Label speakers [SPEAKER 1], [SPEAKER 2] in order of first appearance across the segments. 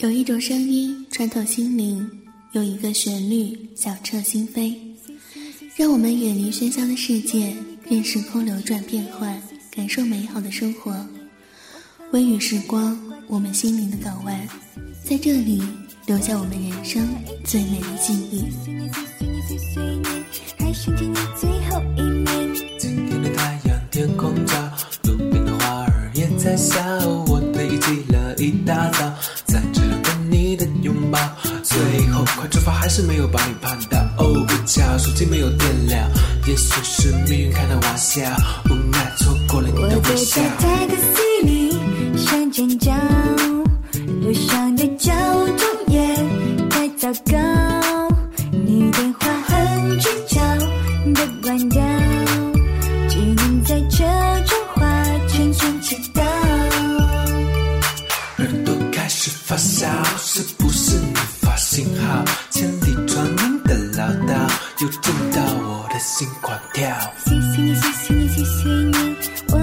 [SPEAKER 1] 有一种声音穿透心灵，有一个旋律响彻心扉，让我们远离喧嚣的世界，任时空流转变换，感受美好的生活。微雨时光，我们心灵的港湾，在这里留下我们人生最美的记忆。
[SPEAKER 2] 今天的太阳，天空照，路边的花儿也在笑，我堆积了一大早。最后快出发还是没有把你盼到，哦不巧，手机没有电了，也许是命运开的玩笑，无奈错过了你的微笑。
[SPEAKER 3] 我在 taxi 里想尖叫，路上的交通也太糟糕，
[SPEAKER 2] 又震到我的心狂跳。
[SPEAKER 3] 谢谢你，谢谢你，谢谢你，我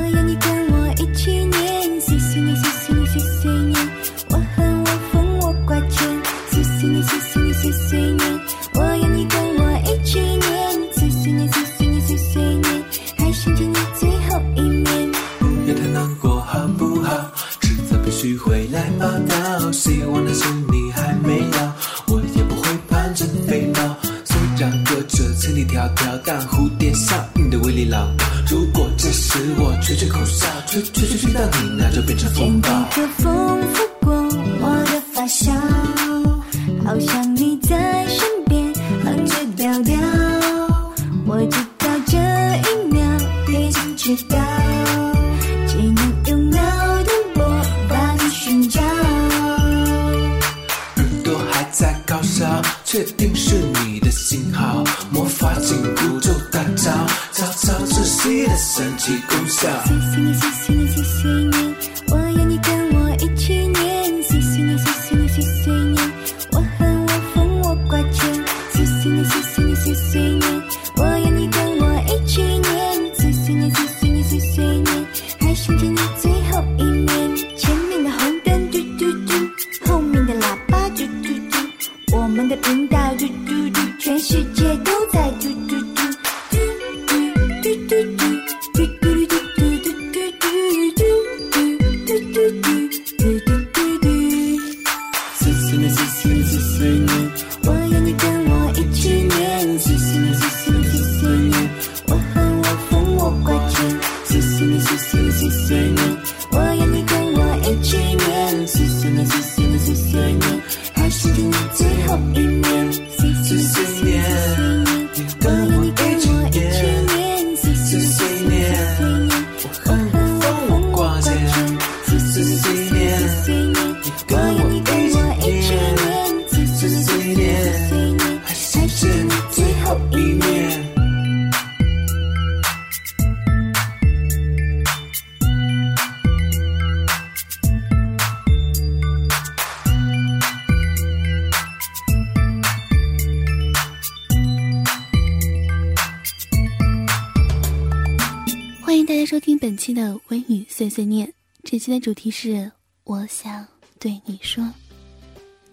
[SPEAKER 1] 碎碎念，这期的主题是我想对你说。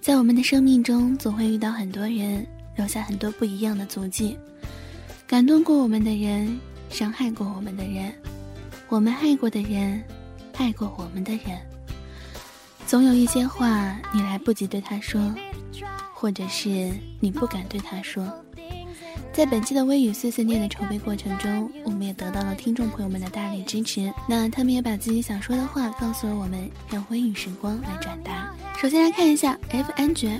[SPEAKER 1] 在我们的生命中，总会遇到很多人，留下很多不一样的足迹。感动过我们的人，伤害过我们的人，我们爱过的人，爱过我们的人。总有一些话你来不及对他说，或者是你不敢对他说。在本期的微语碎碎念的筹备过程中，我们也得到了听众朋友们的大力支持。那他们也把自己想说的话告诉了我们，让微语时光来转达。首先来看一下 F 安爵，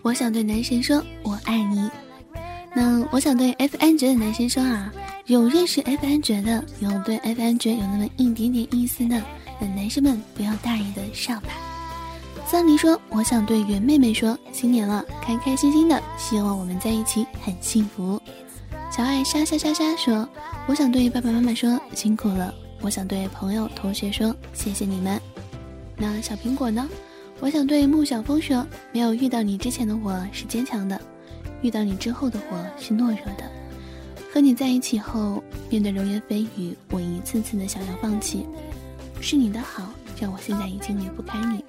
[SPEAKER 1] 我想对男神说我爱你。那我想对 F 安爵的男神说啊，有认识 F 安爵的，有对 F 安爵有那么一点点意思的，那男生们不要大意的上吧。桑尼说：“我想对袁妹妹说，新年了，开开心心的，希望我们在一起很幸福。”小爱沙沙沙沙说：“我想对爸爸妈妈说，辛苦了。”我想对朋友同学说：“谢谢你们。”那小苹果呢？我想对穆小峰说：“没有遇到你之前的我是坚强的，遇到你之后的我是懦弱的。和你在一起后，面对流言蜚语，我一次次的想要放弃。是你的好，让我现在已经离不开你。”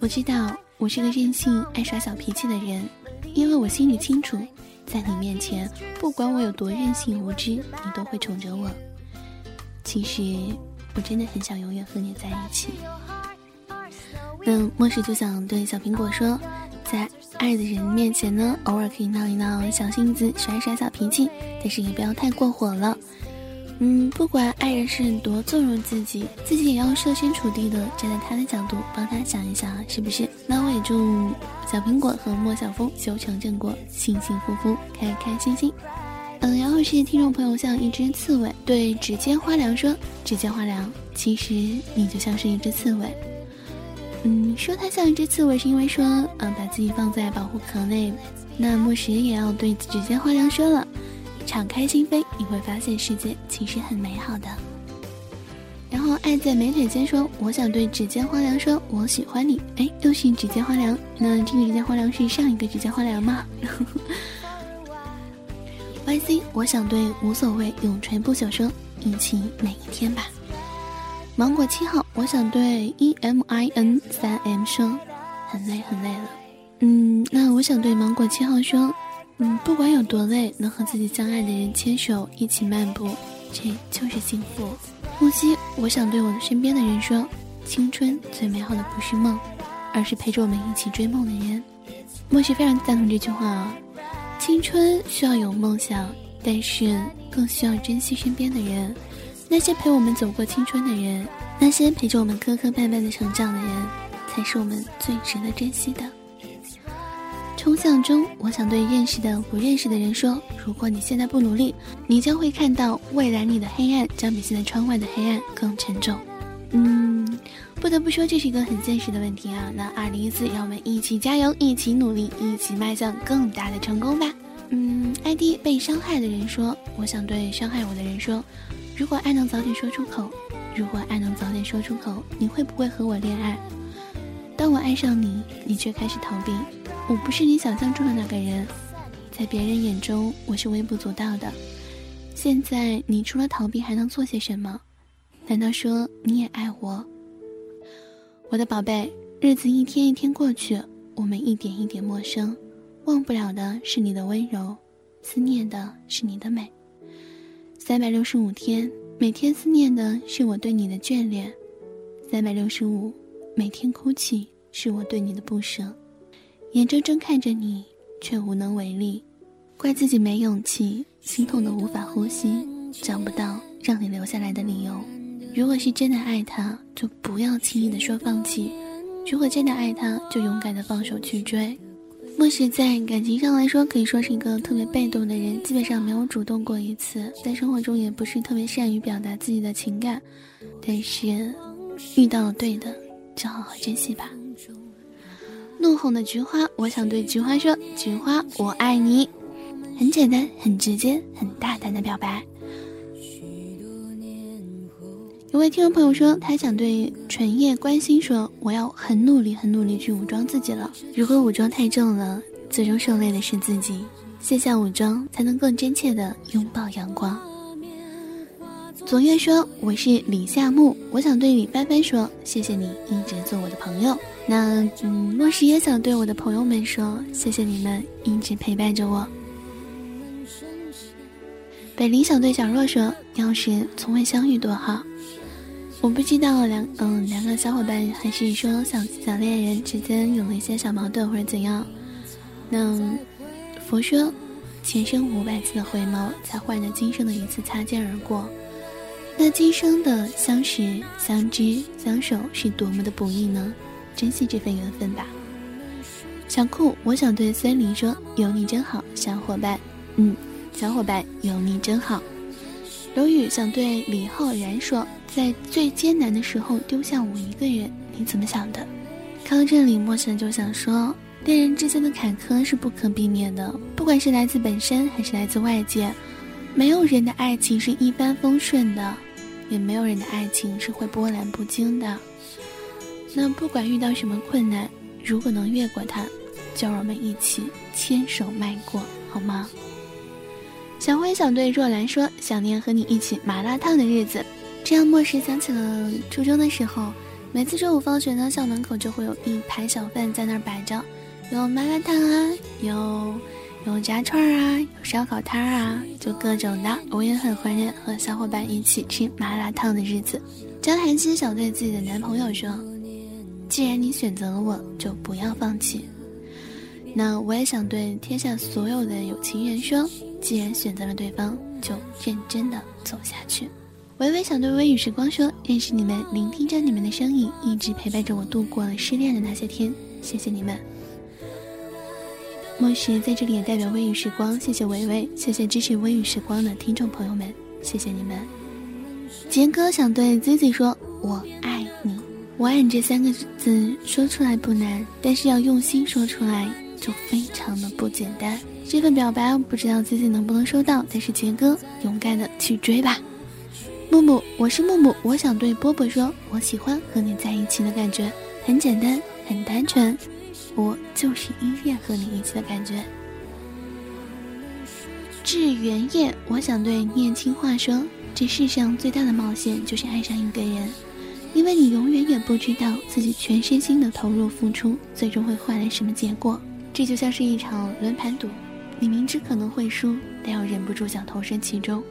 [SPEAKER 1] 我知道，我是个任性、爱耍小脾气的人，因为我心里清楚，在你面前，不管我有多任性无知，你都会宠着我。其实，我真的很想永远和你在一起。那莫时就想对小苹果说，在爱的人面前呢，偶尔可以闹一闹小性子，耍一耍小脾气，但是也不要太过火了。嗯，不管爱人是多纵容自己，自己也要设身处地的站在他的角度，帮他想一想，是不是？那我也祝小苹果和莫小峰修成正果，幸幸福福，开开心心。嗯，然后是听众朋友像一只刺猬对指尖花凉说：“指尖花凉，其实你就像是一只刺猬。”嗯，说它像一只刺猬，是因为说，嗯，把自己放在保护壳内。那莫时也要对指尖花凉说了，敞开心扉，你会发现世界其实很美好的。然后爱在美腿间说，我想对指尖花凉说，我喜欢你。哎，又是指尖花凉，那这个指尖花凉是上一个指尖花凉吗？Y C，我想对无所谓永垂不朽说，一起每一天吧。芒果七号，我想对 E M I N 三 M 说，很累很累了。嗯，那我想对芒果七号说，嗯，不管有多累，能和自己相爱的人牵手一起漫步，这就是幸福。木西，我想对我的身边的人说，青春最美好的不是梦，而是陪着我们一起追梦的人。莫西非常赞同这句话啊，青春需要有梦想，但是更需要珍惜身边的人。那些陪我们走过青春的人，那些陪着我们磕磕绊绊的成长的人，才是我们最值得珍惜的。冲向中，我想对认识的、不认识的人说：如果你现在不努力，你将会看到未来里的黑暗将比现在窗外的黑暗更沉重。嗯，不得不说，这是一个很现实的问题啊。那二零一四，让我们一起加油，一起努力，一起迈向更大的成功吧。嗯，ID 被伤害的人说：我想对伤害我的人说。如果爱能早点说出口，如果爱能早点说出口，你会不会和我恋爱？当我爱上你，你却开始逃避。我不是你想象中的那个人，在别人眼中我是微不足道的。现在你除了逃避还能做些什么？难道说你也爱我？我的宝贝，日子一天一天过去，我们一点一点陌生。忘不了的是你的温柔，思念的是你的美。三百六十五天，每天思念的是我对你的眷恋；三百六十五，每天哭泣是我对你的不舍。眼睁睁看着你，却无能为力，怪自己没勇气，心痛的无法呼吸，找不到让你留下来的理由。如果是真的爱他，就不要轻易的说放弃；如果真的爱他，就勇敢的放手去追。莫时在感情上来说，可以说是一个特别被动的人，基本上没有主动过一次。在生活中也不是特别善于表达自己的情感，但是遇到了对的，就好好珍惜吧。怒吼的菊花，我想对菊花说：“菊花，我爱你。”很简单，很直接，很大胆的表白。有位听众朋友说，他想对纯叶关心说：“我要很努力、很努力去武装自己了。如果武装太重了，最终受累的是自己。卸下武装，才能更真切的拥抱阳光。”左月说：“我是李夏木，我想对李帆帆说，谢谢你一直做我的朋友。那嗯，莫时也想对我的朋友们说，谢谢你们一直陪伴着我。”北林想对小若说：“要是从未相遇多好。”我不知道两嗯两个小伙伴还是说小小恋人之间有了一些小矛盾或者怎样。那佛说，前生五百次的回眸，才换得今生的一次擦肩而过。那今生的相识、相知、相守是多么的不易呢？珍惜这份缘分吧。小酷，我想对森林说：有你真好，小伙伴。嗯，小伙伴有你真好。刘宇想对李浩然说。在最艰难的时候丢下我一个人，你怎么想的？看到这里，陌生人就想说，恋人之间的坎坷是不可避免的，不管是来自本身还是来自外界，没有人的爱情是一帆风顺的，也没有人的爱情是会波澜不惊的。那不管遇到什么困难，如果能越过它，就让我们一起牵手迈过，好吗？小辉想对若兰说，想念和你一起麻辣烫的日子。这样，莫时想起了初中的时候，每次中午放学呢，校门口就会有一排小贩在那儿摆着，有麻辣烫啊，有有炸串啊，有烧烤摊啊，就各种的。我也很怀念和小伙伴一起吃麻辣烫的日子。张涵希想对自己的男朋友说：“既然你选择了我，就不要放弃。”那我也想对天下所有的有情人说：“既然选择了对方，就认真的走下去。”微微想对微雨时光说：“认识你们，聆听着你们的声音，一直陪伴着我度过了失恋的那些天，谢谢你们。”莫时在这里也代表微雨时光，谢谢微微，谢谢支持微雨时光的听众朋友们，谢谢你们。杰哥想对 Zizi 说：“我爱你，我爱你。”这三个字说出来不难，但是要用心说出来就非常的不简单。这份表白不知道自己能不能收到，但是杰哥勇敢的去追吧。木木，我是木木，我想对波波说，我喜欢和你在一起的感觉，很简单，很单纯，我就是依恋和你一起的感觉。致原叶，我想对念青话说。这世上最大的冒险就是爱上一个人，因为你永远也不知道自己全身心的投入付出，最终会换来什么结果。这就像是一场轮盘赌，你明知可能会输，但又忍不住想投身其中。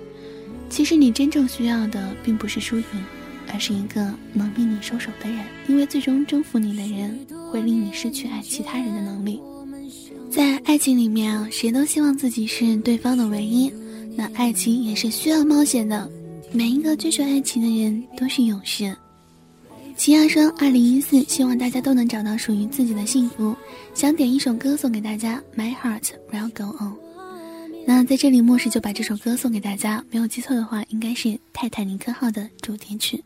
[SPEAKER 1] 其实你真正需要的并不是输赢，而是一个能令你收手的人，因为最终征服你的人会令你失去爱其他人的能力。在爱情里面啊，谁都希望自己是对方的唯一。那爱情也是需要冒险的，每一个追求爱情的人都是勇士。齐亚说：“二零一四，希望大家都能找到属于自己的幸福。”想点一首歌送给大家，《My Heart Will Go On》。那在这里，莫世就把这首歌送给大家。没有记错的话，应该是《泰坦尼克号》的主题曲。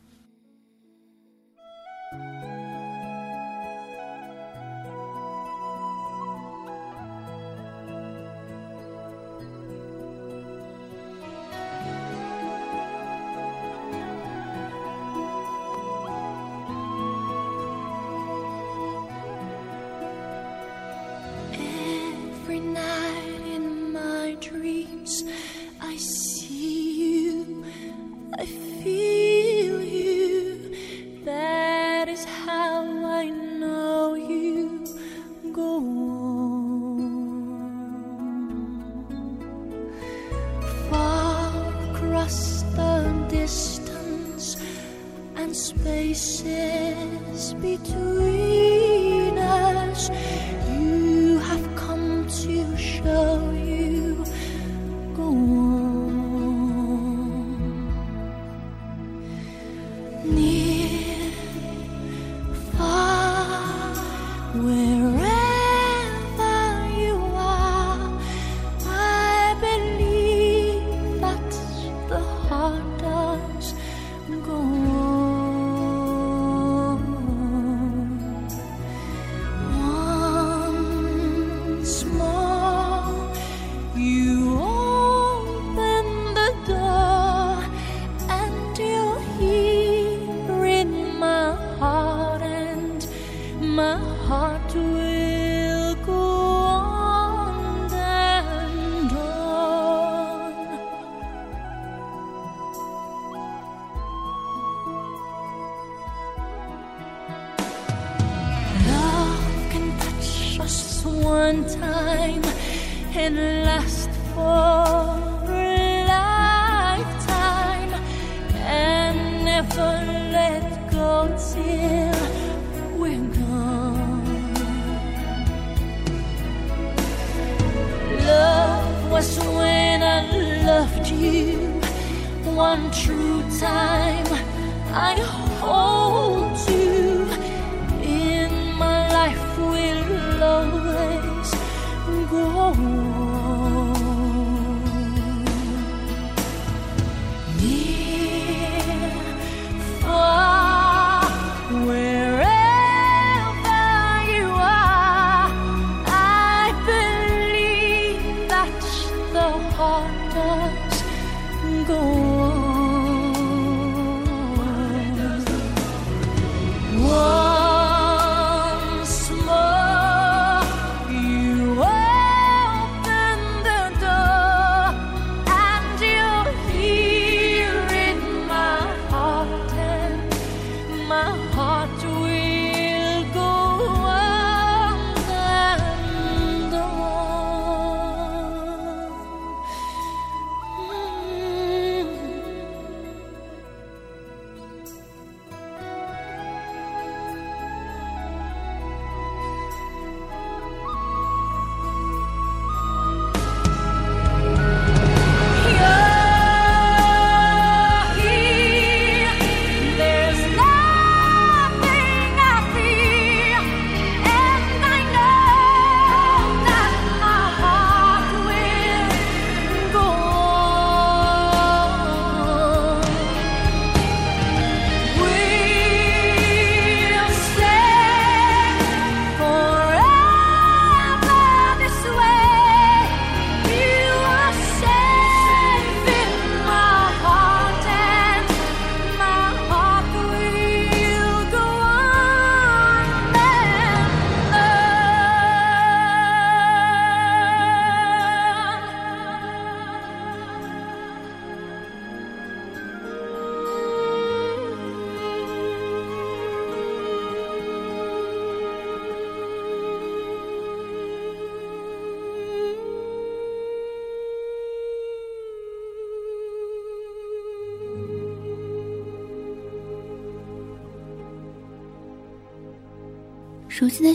[SPEAKER 1] 我无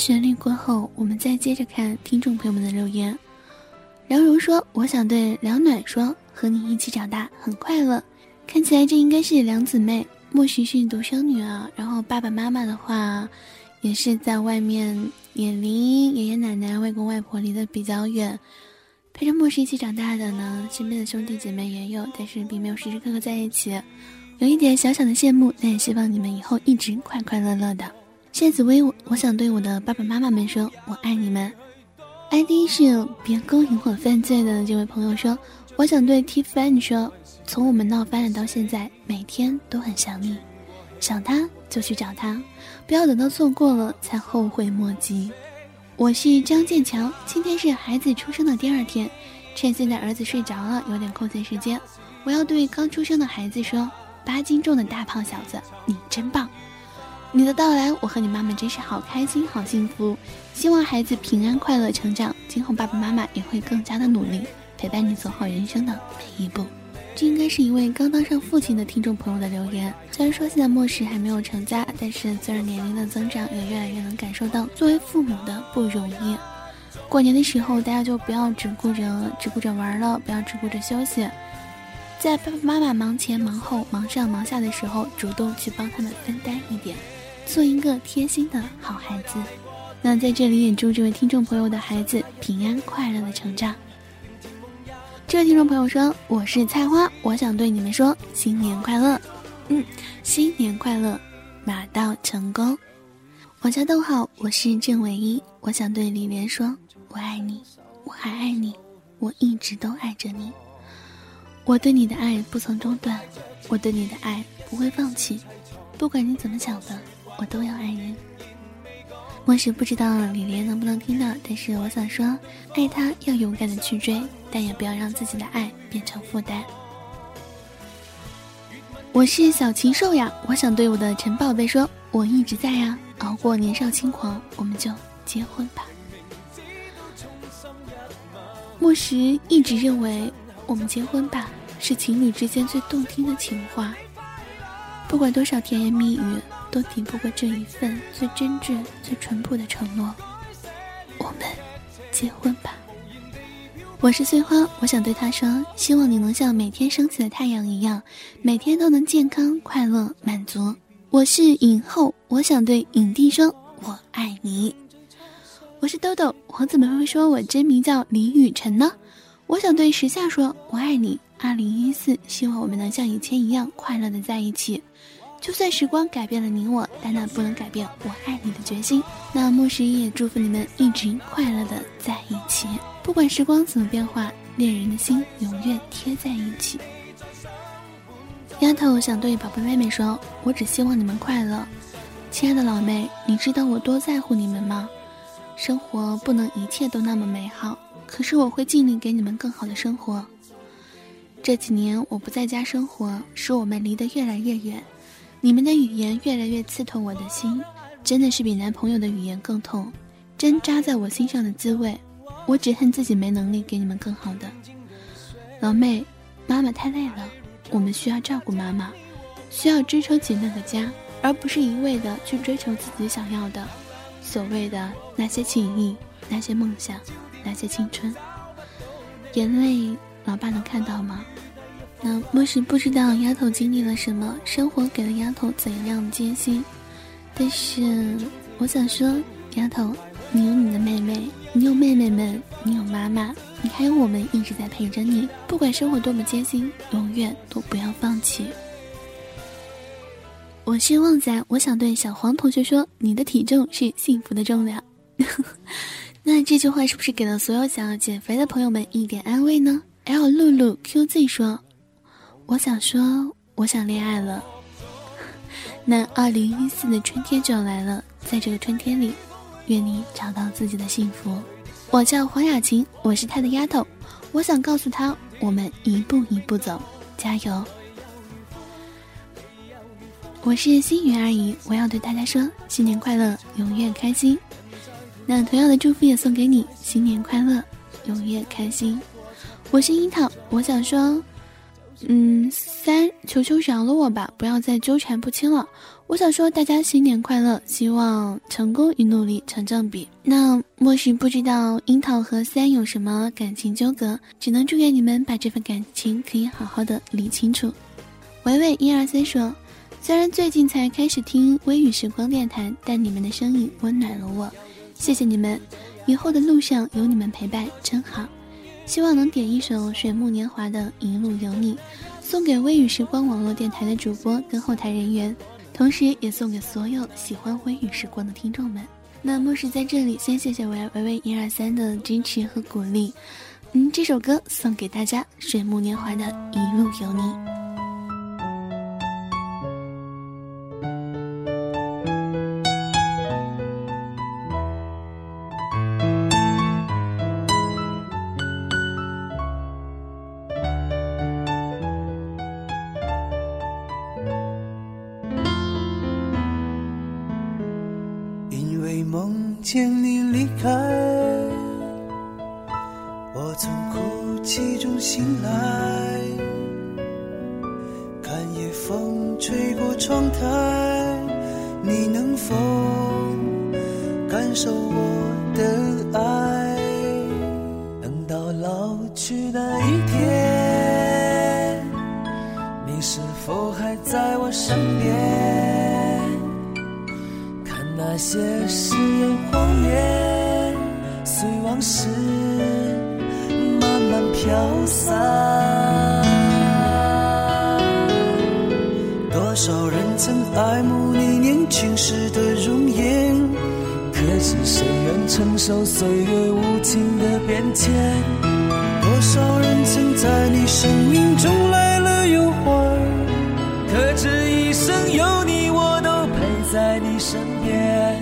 [SPEAKER 1] 旋律过后，我们再接着看听众朋友们的留言。梁荣说：“我想对梁暖说，和你一起长大很快乐。看起来这应该是两姊妹，莫许是独生女啊。然后爸爸妈妈的话，也是在外面，也离爷爷奶奶、外公外婆离得比较远。陪着莫氏一起长大的呢，身边的兄弟姐妹也有，但是并没有时时刻刻在一起，有一点小小的羡慕。但也希望你们以后一直快快乐乐的。”谢紫薇，我想对我的爸爸妈妈们说，我爱你们。ID 是别勾引我犯罪的这位朋友说，我想对 Tiffany 说，从我们闹翻了到现在，每天都很想你，想他就去找他，不要等到错过了才后悔莫及。我是张建强，今天是孩子出生的第二天，趁现在儿子睡着了，有点空闲时间，我要对刚出生的孩子说，八斤重的大胖小子，你真棒。你的到来，我和你妈妈真是好开心、好幸福。希望孩子平安快乐成长，今后爸爸妈妈也会更加的努力，陪伴你走好人生的每一步。这应该是一位刚当上父亲的听众朋友的留言。虽然说现在末世还没有成家，但是随着年龄的增长，也越来越能感受到作为父母的不容易。过年的时候，大家就不要只顾着只顾着玩了，不要只顾着休息，在爸爸妈妈忙前忙后、忙上忙下的时候，主动去帮他们分担一点。做一个贴心的好孩子。那在这里也祝这位听众朋友的孩子平安快乐的成长。这位听众朋友说：“我是菜花，我想对你们说新年快乐。”嗯，新年快乐，马到成功。我叫逗号，我是郑唯一，我想对李莲说：“我爱你，我还爱你，我一直都爱着你。我对你的爱不曾中断，我对你的爱不会放弃，不管你怎么想的。”我都要爱人。我是不知道李莲能不能听到，但是我想说，爱他要勇敢的去追，但也不要让自己的爱变成负担。我是小禽兽呀，我想对我的陈宝贝说，我一直在呀，熬过年少轻狂，我们就结婚吧。莫石一直认为，我们结婚吧是情侣之间最动听的情话，不管多少甜言蜜语。都抵不过这一份最真挚、最淳朴的承诺。我们结婚吧。我是碎花，我想对他说：希望你能像每天升起的太阳一样，每天都能健康、快乐、满足。我是影后，我想对影帝说：我爱你。我是豆豆，我怎么会说我真名叫李雨辰呢？我想对时下说：我爱你。二零一四，希望我们能像以前一样快乐的在一起。就算时光改变了你我，但那不能改变我爱你的决心。那莫十一也祝福你们一直快乐的在一起，不管时光怎么变化，恋人的心永远贴在一起。丫头想对宝贝妹妹说：“我只希望你们快乐，亲爱的老妹，你知道我多在乎你们吗？生活不能一切都那么美好，可是我会尽力给你们更好的生活。这几年我不在家生活，使我们离得越来越远。”你们的语言越来越刺痛我的心，真的是比男朋友的语言更痛，针扎在我心上的滋味。我只恨自己没能力给你们更好的。老妹，妈妈太累了，我们需要照顾妈妈，需要支撑起那个家，而不是一味的去追求自己想要的，所谓的那些情谊、那些梦想、那些青春。眼泪，老爸能看到吗？那莫是不知道丫头经历了什么，生活给了丫头怎样的艰辛。但是我想说，丫头，你有你的妹妹，你有妹妹们，你有妈妈，你还有我们一直在陪着你。不管生活多么艰辛，永远都不要放弃。我是旺仔，我想对小黄同学说，你的体重是幸福的重量。那这句话是不是给了所有想要减肥的朋友们一点安慰呢？L 露露 QZ 说。我想说，我想恋爱了。那二零一四的春天就要来了，在这个春天里，愿你找到自己的幸福。我叫黄雅琴，我是他的丫头。我想告诉他，我们一步一步走，加油。我是心雨阿姨，我要对大家说，新年快乐，永远开心。那同样的祝福也送给你，新年快乐，永远开心。我是樱桃，我想说。嗯，三，求求饶了我吧，不要再纠缠不清了。我想说大家新年快乐，希望成功与努力成正比。那莫是不知道樱桃和三有什么感情纠葛，只能祝愿你们把这份感情可以好好的理清楚。维维一二三说，虽然最近才开始听微雨时光电台，但你们的声音温暖了我，谢谢你们，以后的路上有你们陪伴真好。希望能点一首水木年华的《一路有你》，送给微雨时光网络电台的主播跟后台人员。同时，也送给所有喜欢微雨时光的听众们。那么是在这里，先谢谢维维维一二三的支持和鼓励。嗯，这首歌送给大家，水木年华的一路有你。
[SPEAKER 4] 承受岁月无情的变迁。多少人曾
[SPEAKER 5] 在你生命中来了又还
[SPEAKER 4] 可知一生有你我都陪在你身边。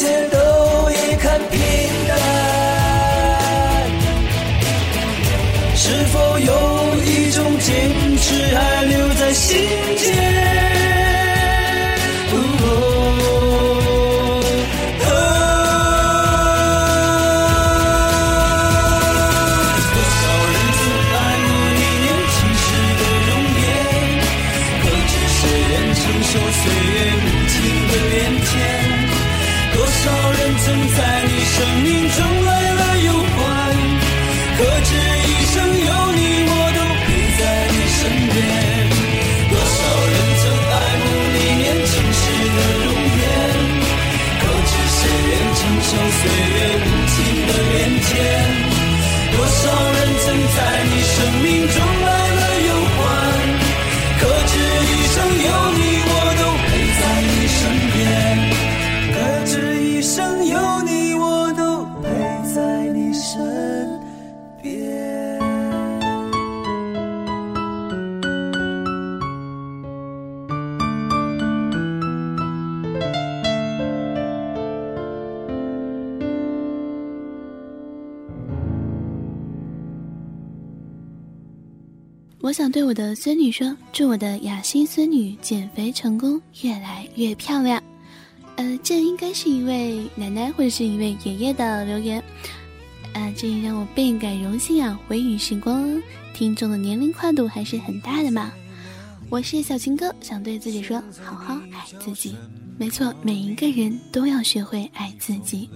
[SPEAKER 4] 一切都已看平淡，是否有一种坚持还留在心间？多少人曾爱慕你年轻时的容颜，可知谁愿承受岁月无情的变迁？多少人曾在你生
[SPEAKER 1] 命中来了又还？何止？对我的孙女说：祝我的雅欣孙女减肥成功，越来越漂亮。呃，这应该是一位奶奶或者是一位爷爷的留言，啊，这也让我倍感荣幸啊！微雨时光听众的年龄跨度还是很大的嘛。我是小情歌，想对自己说，好好爱自己。没错，每一个人都要学会爱自己。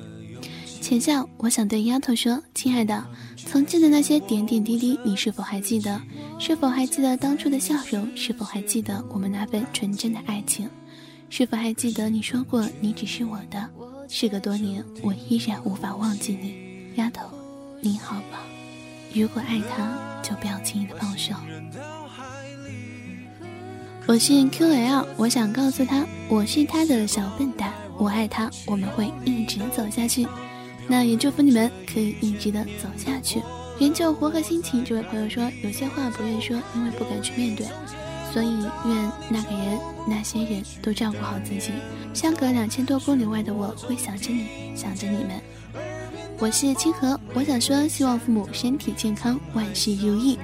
[SPEAKER 1] 浅笑，我想对丫头说，亲爱的，曾经的那些点点滴滴，你是否还记得？是否还记得当初的笑容？是否还记得我们那份纯真的爱情？是否还记得你说过你只是我的？时隔多年，我依然无法忘记你，丫头，你好吗？如果爱他，就不要轻易的放手。我是 QL，我想告诉他，我是他的小笨蛋，我爱他，我们会一直走下去。那也祝福你们可以一直的走下去。研究活和心情，这位朋友说，有些话不愿说，因为不敢去面对，所以愿那个人、那些人都照顾好自己。相隔两千多公里外的我，会想着你，想着你们。我是清河，我想说，希望父母身体健康，万事如意。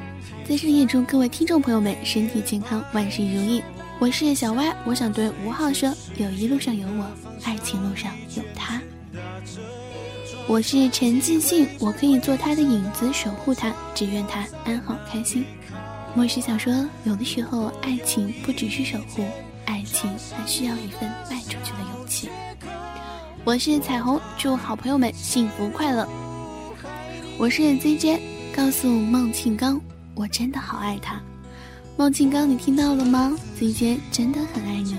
[SPEAKER 1] 在这里也祝各位听众朋友们身体健康，万事如意。我是小歪，我想对吴昊说，友谊路上有我，爱情路上有他。我是陈继信，我可以做他的影子，守护他，只愿他安好开心。末世想说，有的时候爱情不只是守护，爱情还需要一份卖出去的勇气。我是彩虹，祝好朋友们幸福快乐。我是 ZJ，告诉孟庆刚，我真的好爱他。孟庆刚，你听到了吗？ZJ 真的很爱你。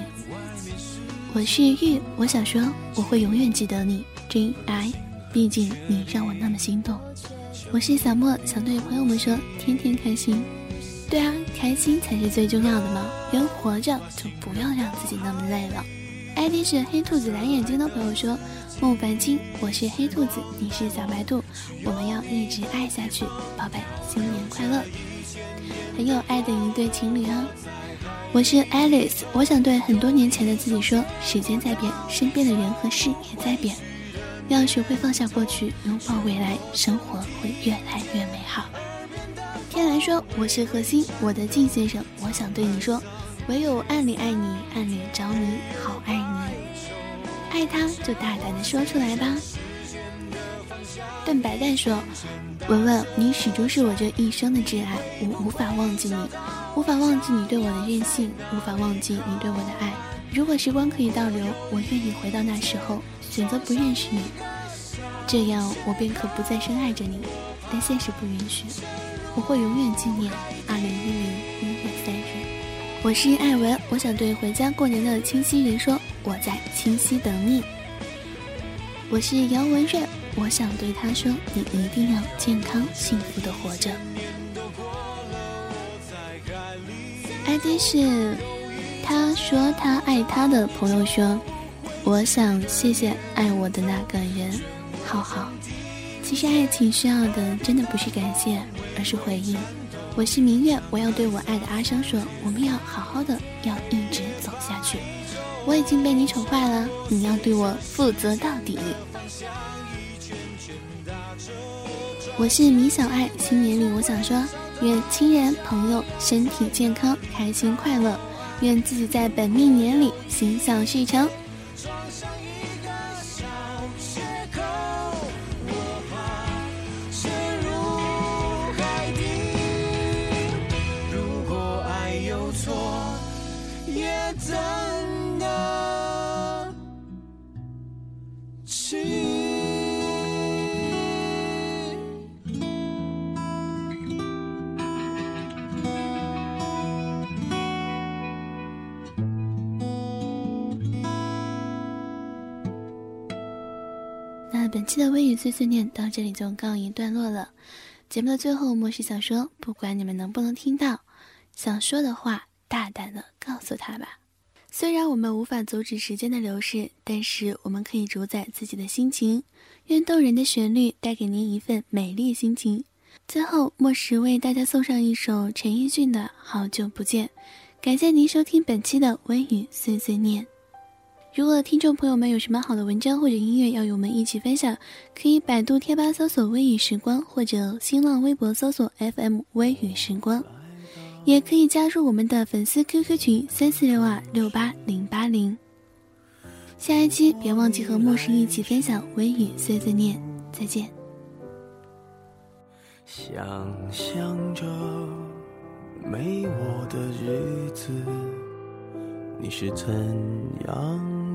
[SPEAKER 1] 我是玉，我想说，我会永远记得你。J I。毕竟你让我那么心动，我是小莫，想对朋友们说，天天开心。对啊，开心才是最重要的嘛。人活着就不要让自己那么累了。ID 是黑兔子蓝眼睛的朋友说，孟凡清，我是黑兔子，你是小白兔，我们要一直爱下去，宝贝，新年快乐。很有爱的一对情侣啊。我是 Alice，我想对很多年前的自己说，时间在变，身边的人和事也在变。要学会放下过去，拥抱未来，生活会越来越美好。天蓝说：“我是何心，我的靳先生，我想对你说，唯有暗里爱你，暗里着迷，好爱你，爱他就大胆的说出来吧。”邓白蛋说：“文文，你始终是我这一生的挚爱，我无法忘记你，无法忘记你对我的任性，无法忘记你对我的爱。如果时光可以倒流，我愿意回到那时候。”选择不认识你，这样我便可不再深爱着你。但现实不允许，我会永远纪念二零一零一月三日。我是艾文，我想对回家过年的清溪人说，我在清溪等你。我是姚文瑞，我想对他说，你一定要健康幸福的活着。ID 是他说他爱他的朋友说。我想谢谢爱我的那个人，浩浩。其实爱情需要的真的不是感谢，而是回应。我是明月，我要对我爱的阿生说，我们要好好的，要一直走下去。我已经被你宠坏了，你要对我负责到底。我是米小爱，新年里我想说，愿亲人朋友身体健康，开心快乐，愿自己在本命年里心想事成。撞上。本期的微语碎碎念到这里就告一段落了。节目的最后，莫是想说，不管你们能不能听到，想说的话，大胆的告诉他吧。虽然我们无法阻止时间的流逝，但是我们可以主宰自己的心情。愿动人的旋律带给您一份美丽心情。最后，莫石为大家送上一首陈奕迅的《好久不见》，感谢您收听本期的微语碎碎念。如果听众朋友们有什么好的文章或者音乐要与我们一起分享，可以百度贴吧搜索“微雨时光”或者新浪微博搜索 “FM 微雨时光”，也可以加入我们的粉丝 QQ 群三四六二六八零八零。下一期别忘记和陌生一起分享微雨碎碎念，再见。
[SPEAKER 2] 想象着没我的日子，你是怎样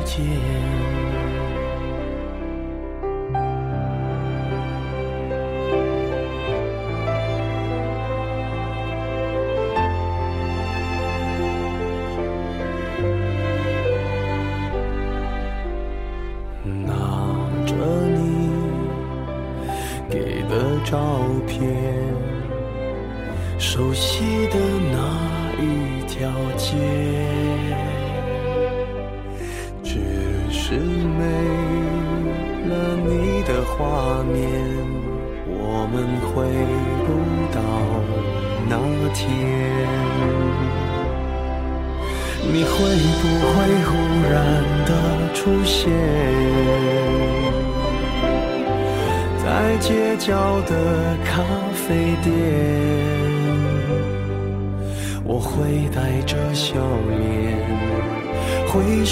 [SPEAKER 2] 不见。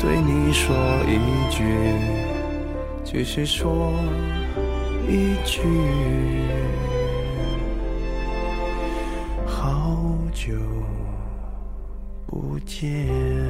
[SPEAKER 2] 对你说一句，只是说一句，好久不见。